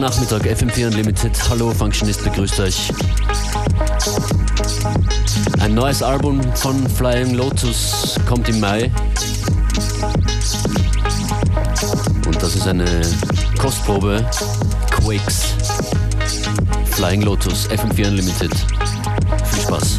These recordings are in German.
Nachmittag, FM4 Unlimited. Hallo, Functionist begrüßt euch. Ein neues Album von Flying Lotus kommt im Mai. Und das ist eine Kostprobe. Quakes. Flying Lotus, FM4 Unlimited. Viel Spaß.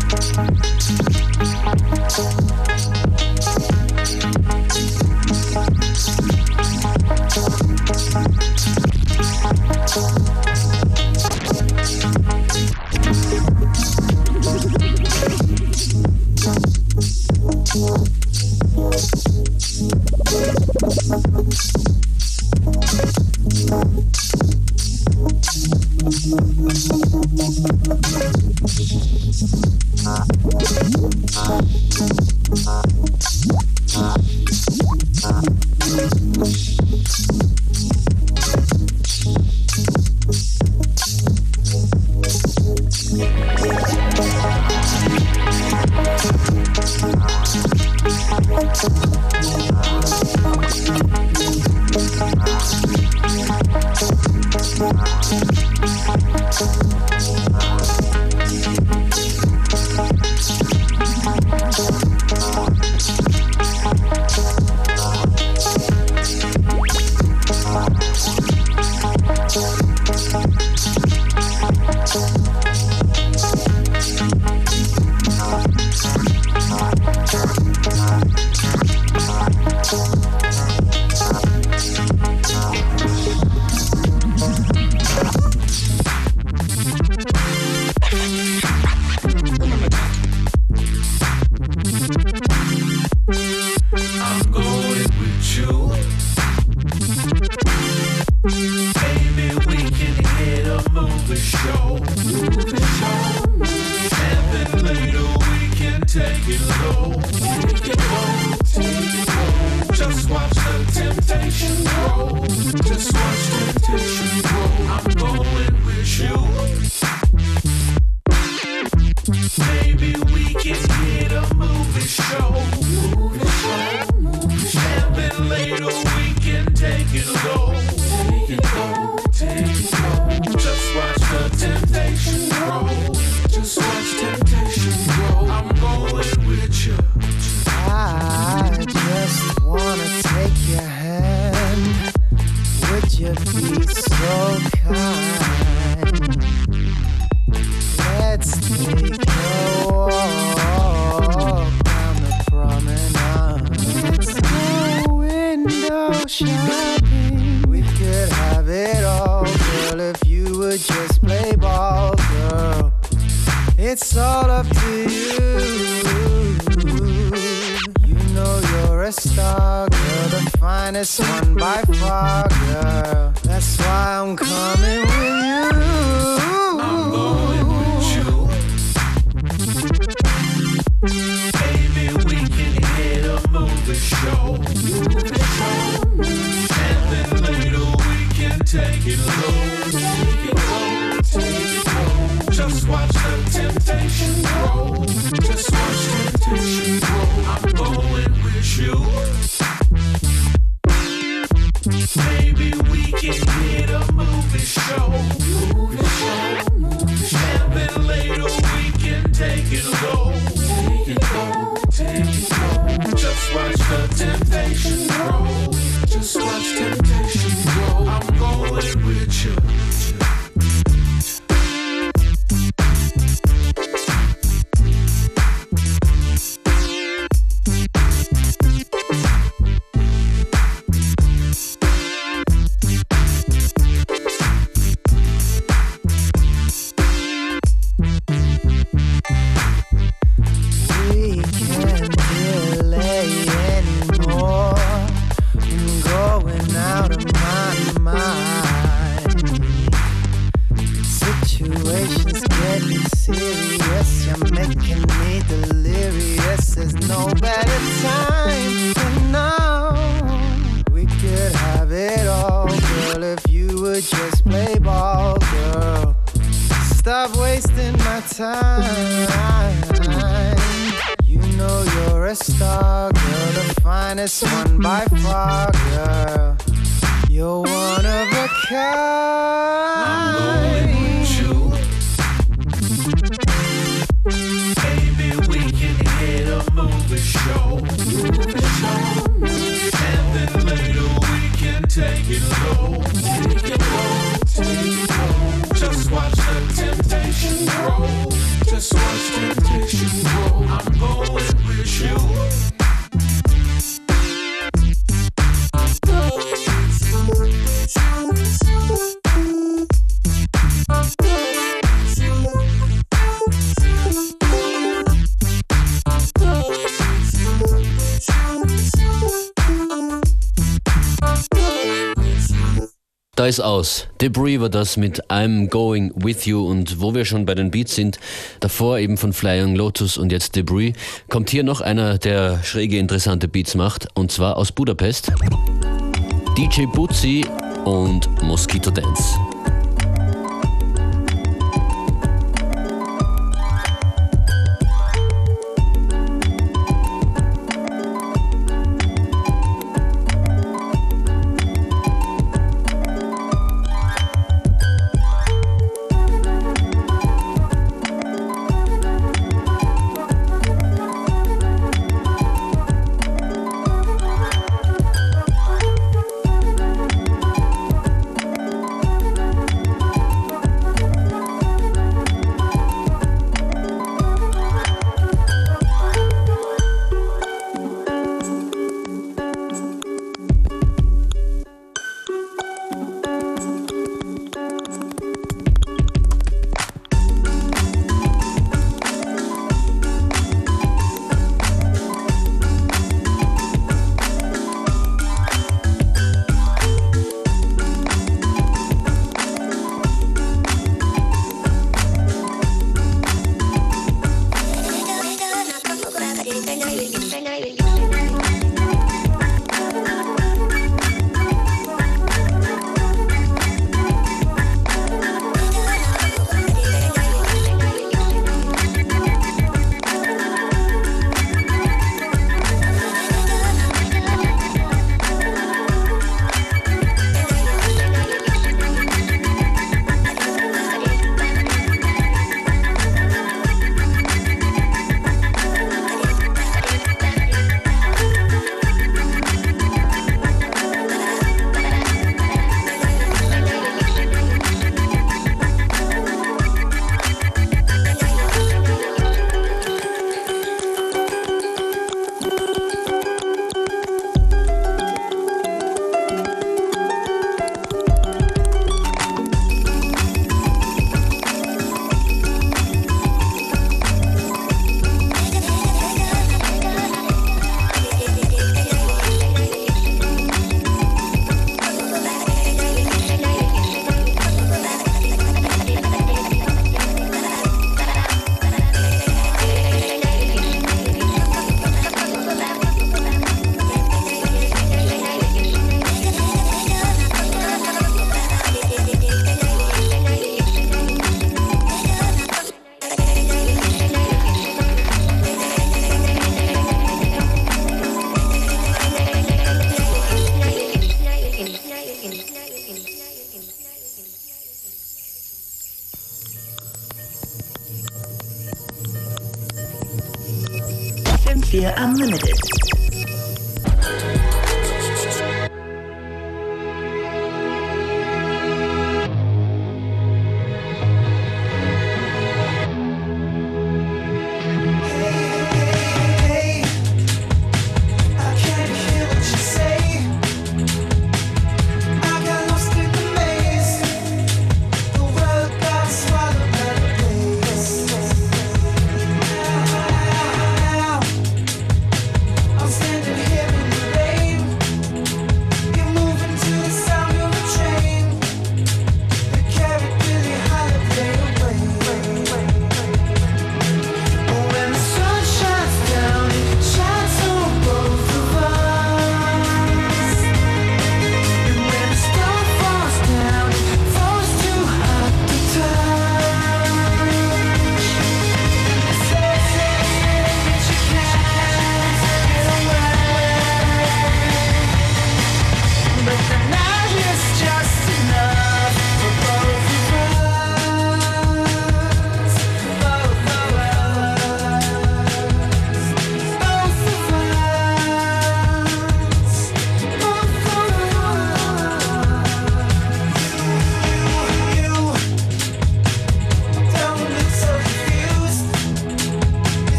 kanka kind. Maybe we can hit a movie show. Movie show. And then later we can take it low. Ist aus. Debris war das mit I'm Going With You und wo wir schon bei den Beats sind, davor eben von Flying Lotus und jetzt Debris, kommt hier noch einer, der schräge interessante Beats macht und zwar aus Budapest. DJ Butzi und Mosquito Dance.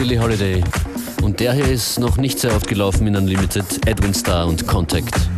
Billie Holiday. Und der hier ist noch nicht sehr oft gelaufen in Unlimited, Edwin Starr und Contact.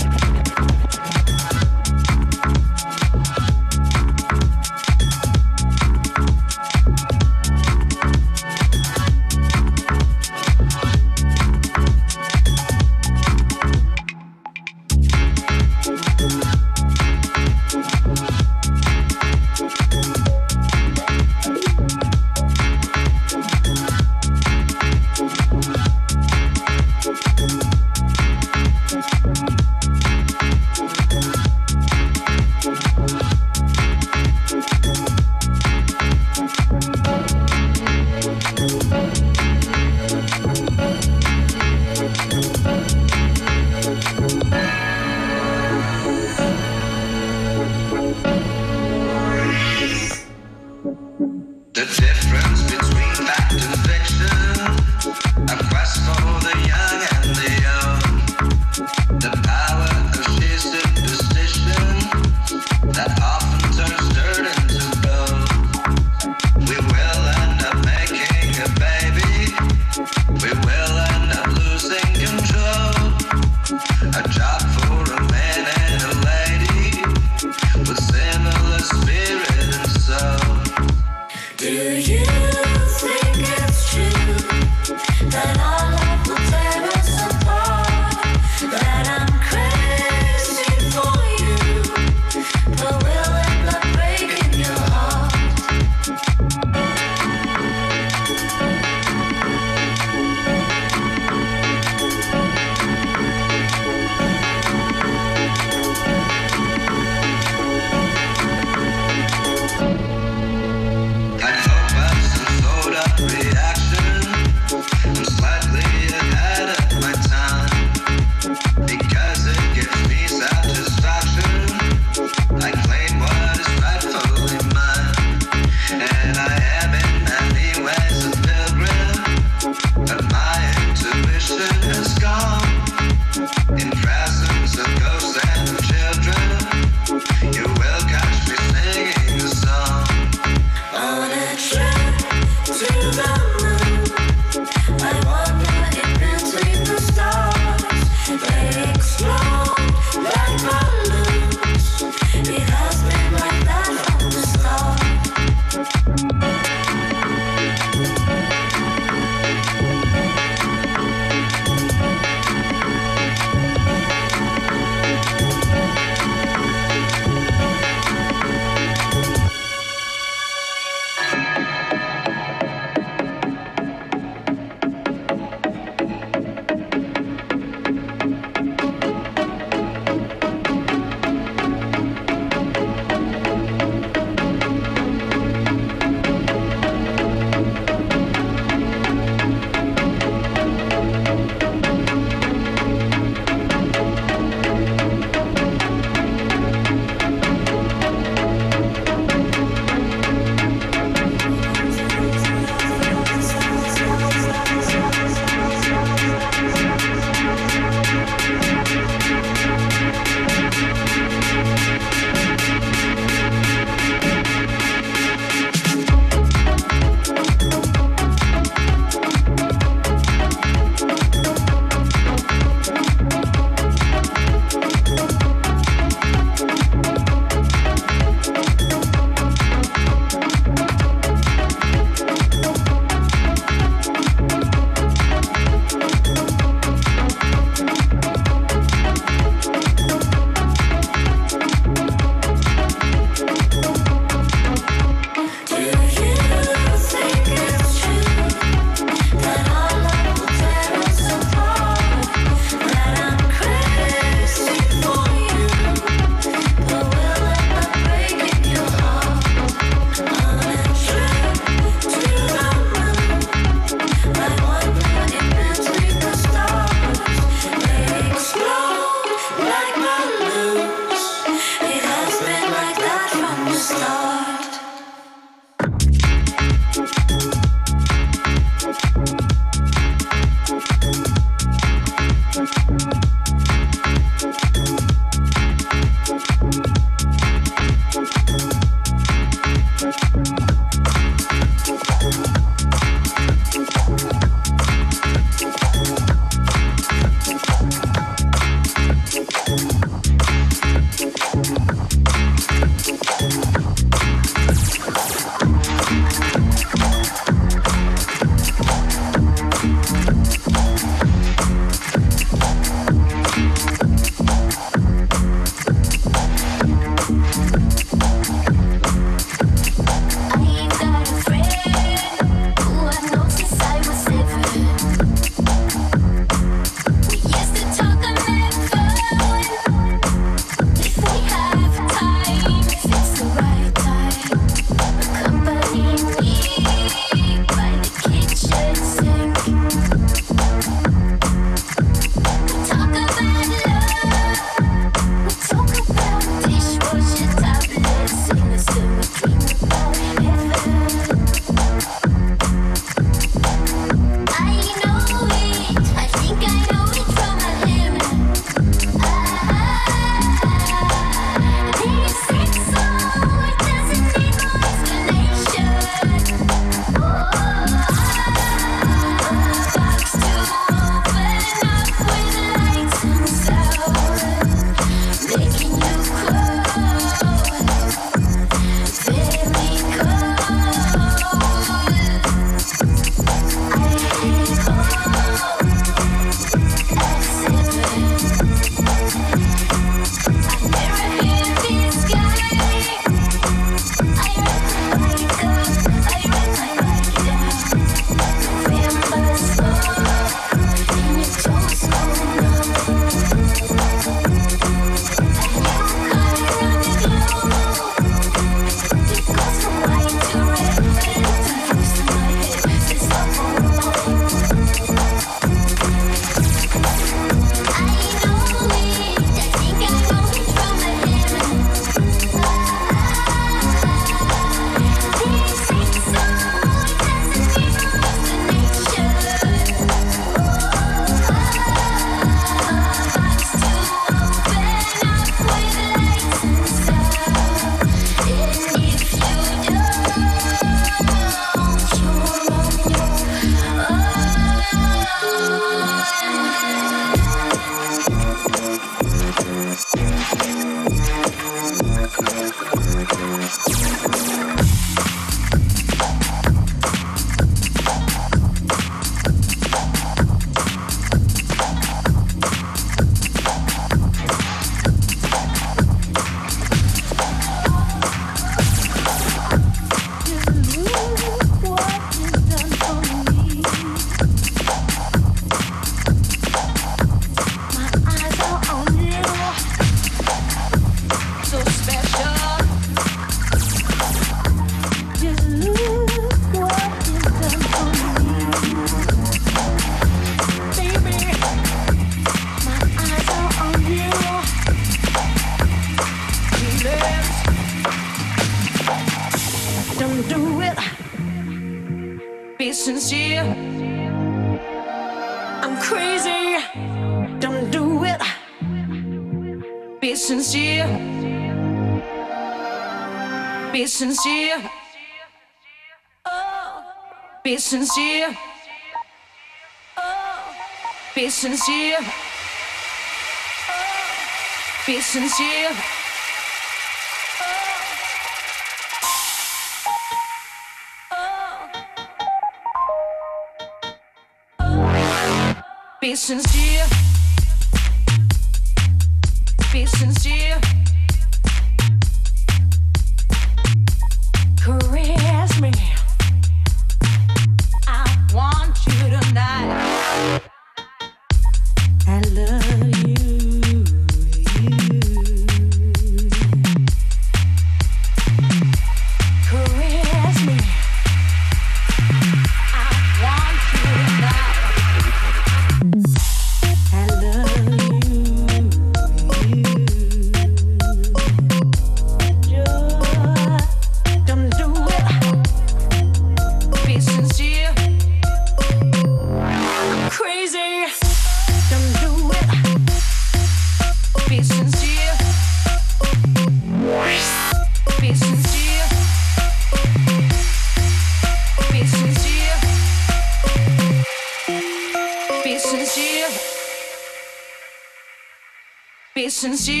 since you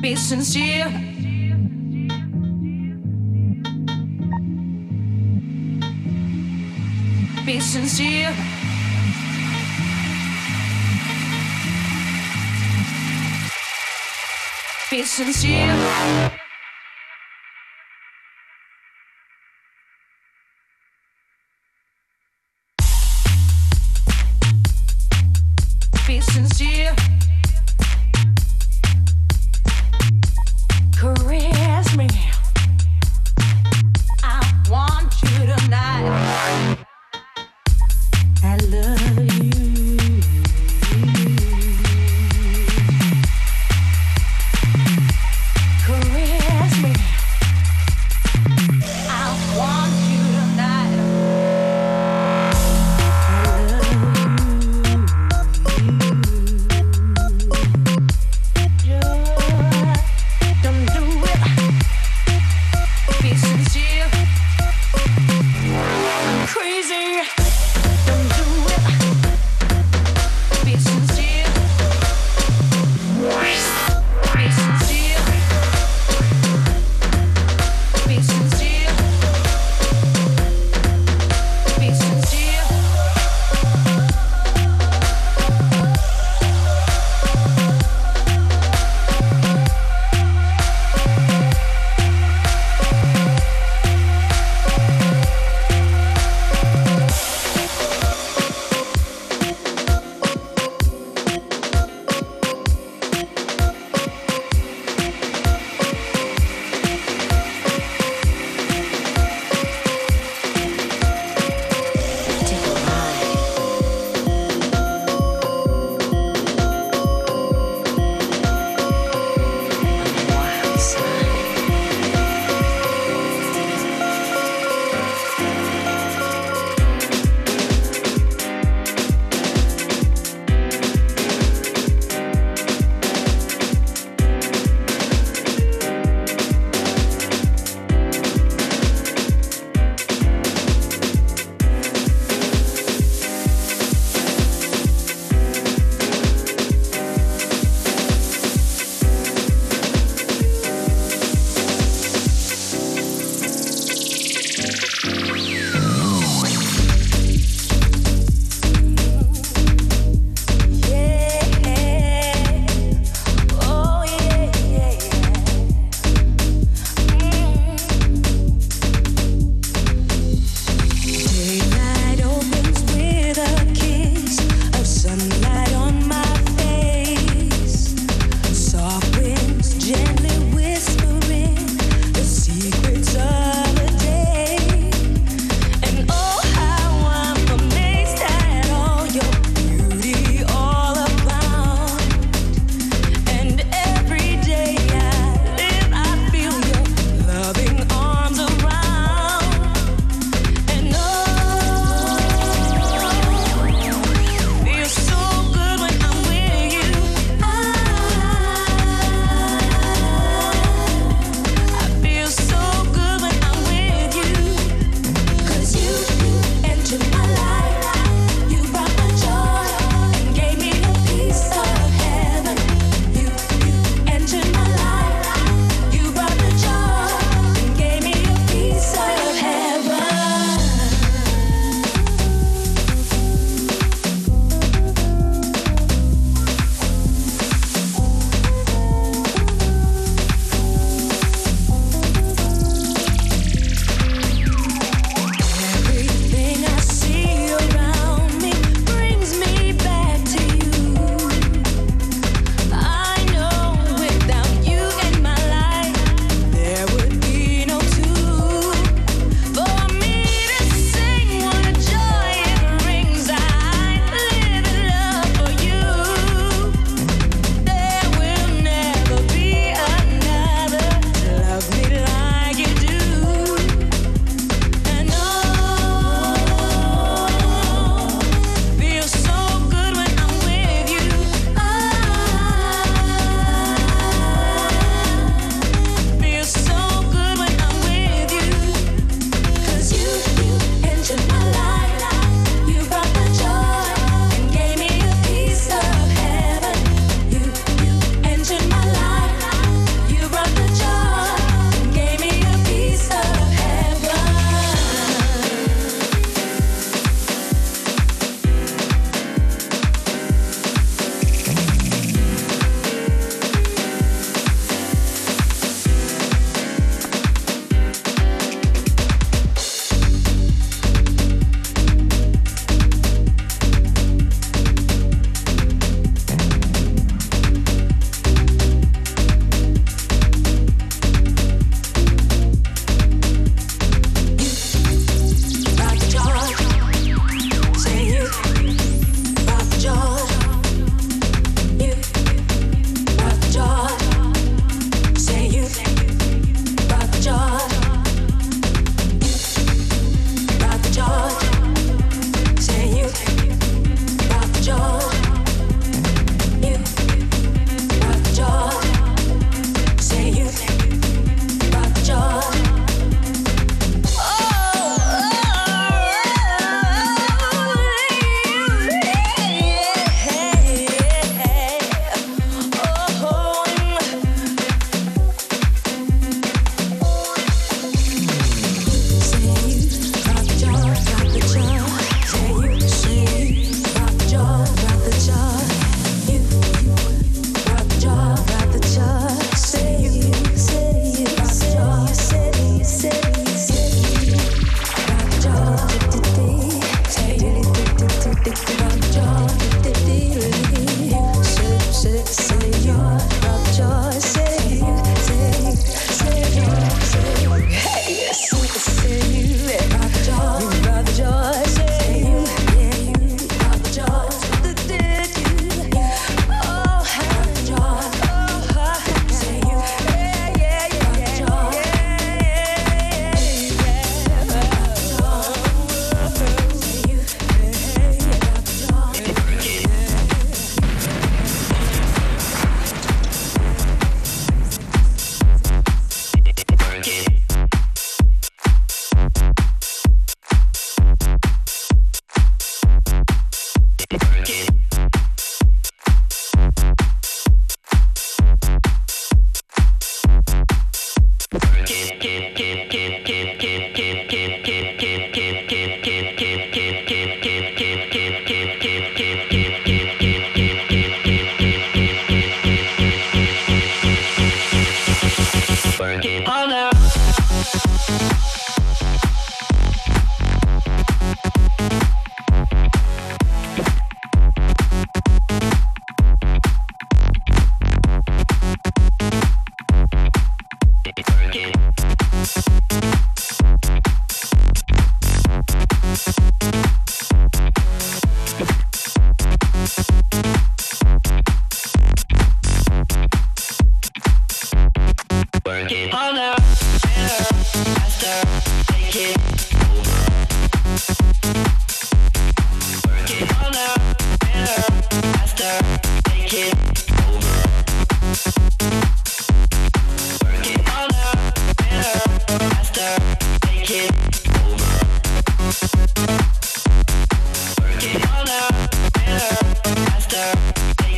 be sincere. Be sincere. Be sincere.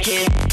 like it.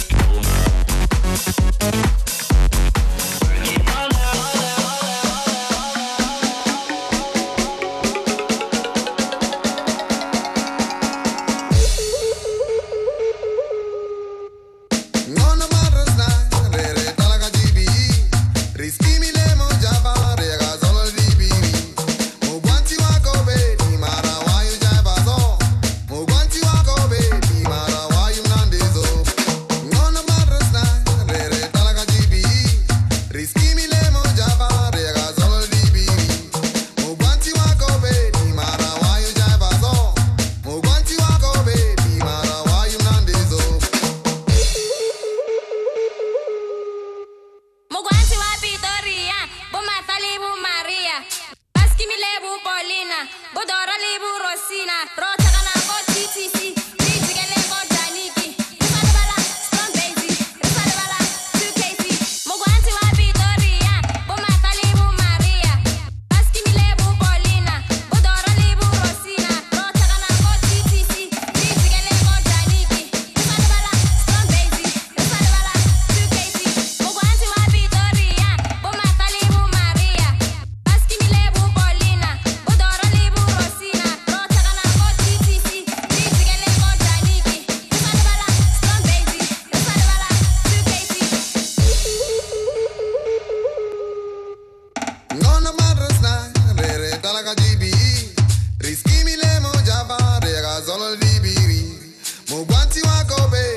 I go baby.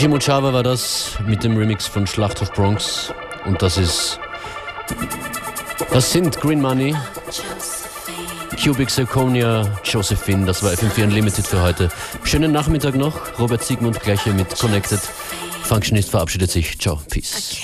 DJ Muchava war das mit dem Remix von Schlacht Bronx. Und das ist. Das sind Green Money, Cubic Zirconia, Josephine. Das war FM4 Unlimited für heute. Schönen Nachmittag noch. Robert Siegmund gleich hier mit Connected. Functionist verabschiedet sich. Ciao, Peace.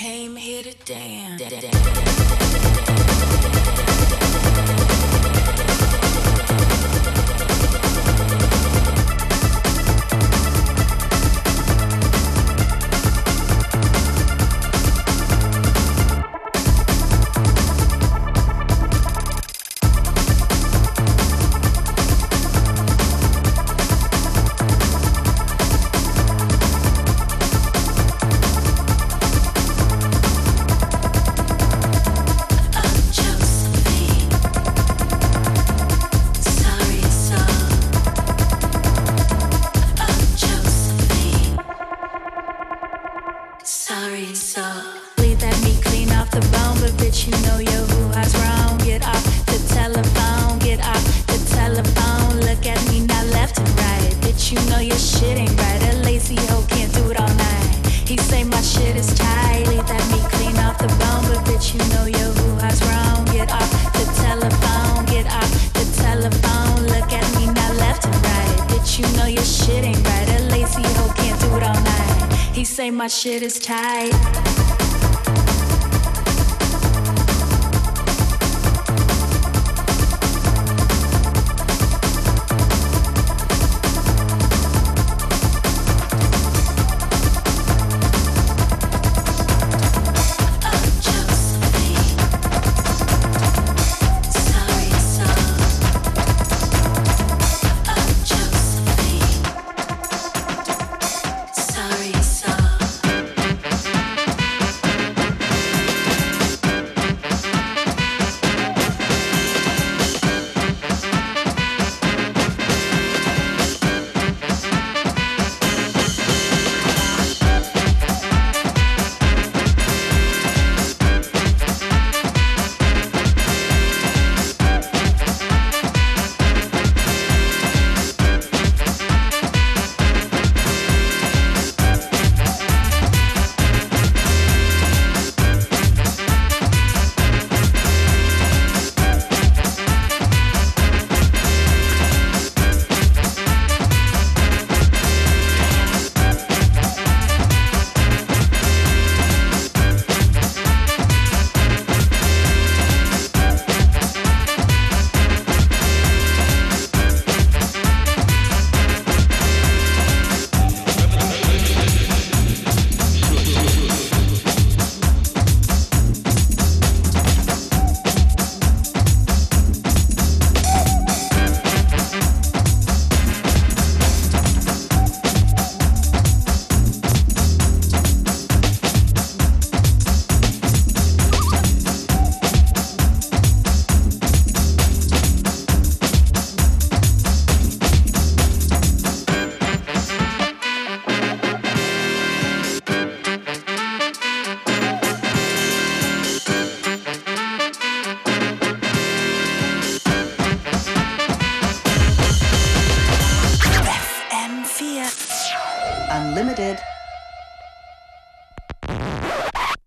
Shit is tight.